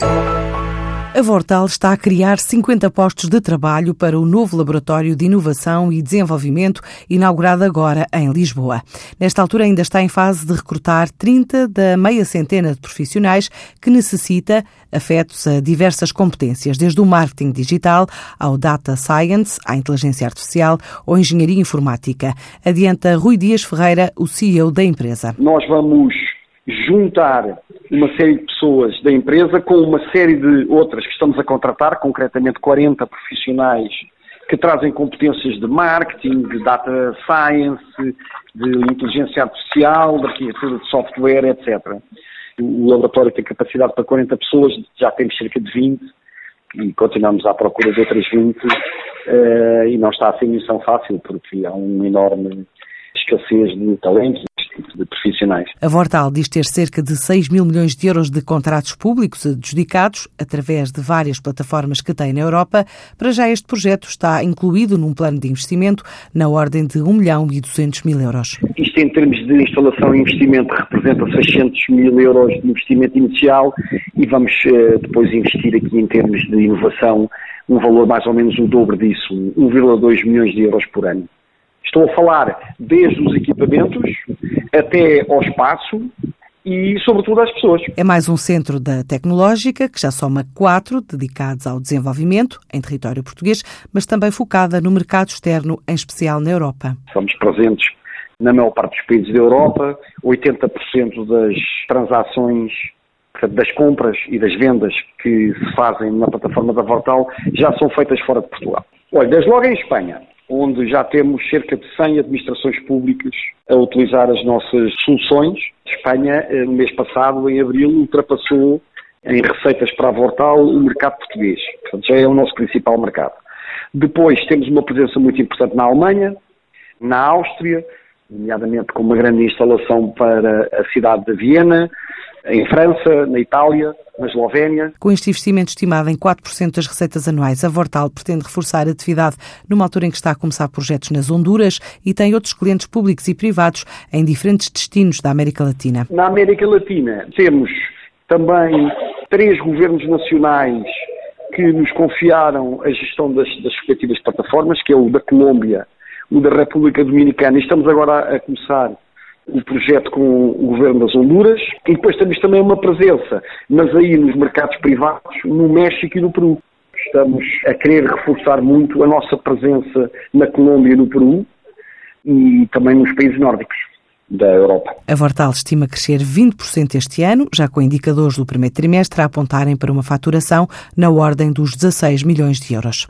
A Vortal está a criar 50 postos de trabalho para o novo Laboratório de Inovação e Desenvolvimento, inaugurado agora em Lisboa. Nesta altura, ainda está em fase de recrutar 30 da meia centena de profissionais que necessita, afetos a diversas competências, desde o marketing digital ao data science, à inteligência artificial ou engenharia informática. Adianta Rui Dias Ferreira, o CEO da empresa. Nós vamos juntar uma série de pessoas da empresa com uma série de outras que estamos a contratar, concretamente 40 profissionais que trazem competências de marketing, de data science, de inteligência artificial, de arquitetura de software, etc. O laboratório tem capacidade para 40 pessoas, já temos cerca de 20 e continuamos à procura de outras 20 uh, eh, e não está a ser missão fácil porque há uma enorme escassez de talentos de profissionais. A Vortal diz ter cerca de 6 mil milhões de euros de contratos públicos adjudicados através de várias plataformas que tem na Europa. Para já este projeto está incluído num plano de investimento na ordem de 1 milhão e 200 mil euros. Isto em termos de instalação e investimento representa 600 mil euros de investimento inicial e vamos eh, depois investir aqui em termos de inovação um valor mais ou menos o dobro disso, 1,2 milhões de euros por ano. Estou a falar desde os equipamentos até ao espaço e, sobretudo, às pessoas. É mais um centro da tecnológica que já soma quatro dedicados ao desenvolvimento em território português, mas também focada no mercado externo, em especial na Europa. Somos presentes na maior parte dos países da Europa, 80% das transações das compras e das vendas que se fazem na plataforma da Vortal já são feitas fora de Portugal. Olha, desde logo em Espanha, onde já temos cerca de 100 administrações públicas a utilizar as nossas soluções. Espanha, eh, no mês passado, em abril, ultrapassou em receitas para a Vortal o mercado português. Portanto, já é o nosso principal mercado. Depois temos uma presença muito importante na Alemanha, na Áustria, nomeadamente com uma grande instalação para a cidade de Viena, em França, na Itália, na Eslovénia. Com este investimento estimado em 4% das receitas anuais, a Vortal pretende reforçar a atividade numa altura em que está a começar projetos nas Honduras e tem outros clientes públicos e privados em diferentes destinos da América Latina. Na América Latina temos também três governos nacionais que nos confiaram a gestão das, das respectivas plataformas, que é o da Colômbia, o da República Dominicana, e estamos agora a começar o projeto com o governo das Honduras e depois temos também uma presença, mas aí nos mercados privados, no México e no Peru. Estamos a querer reforçar muito a nossa presença na Colômbia e no Peru e também nos países nórdicos da Europa. A Vortal estima crescer 20% este ano, já com indicadores do primeiro trimestre a apontarem para uma faturação na ordem dos 16 milhões de euros.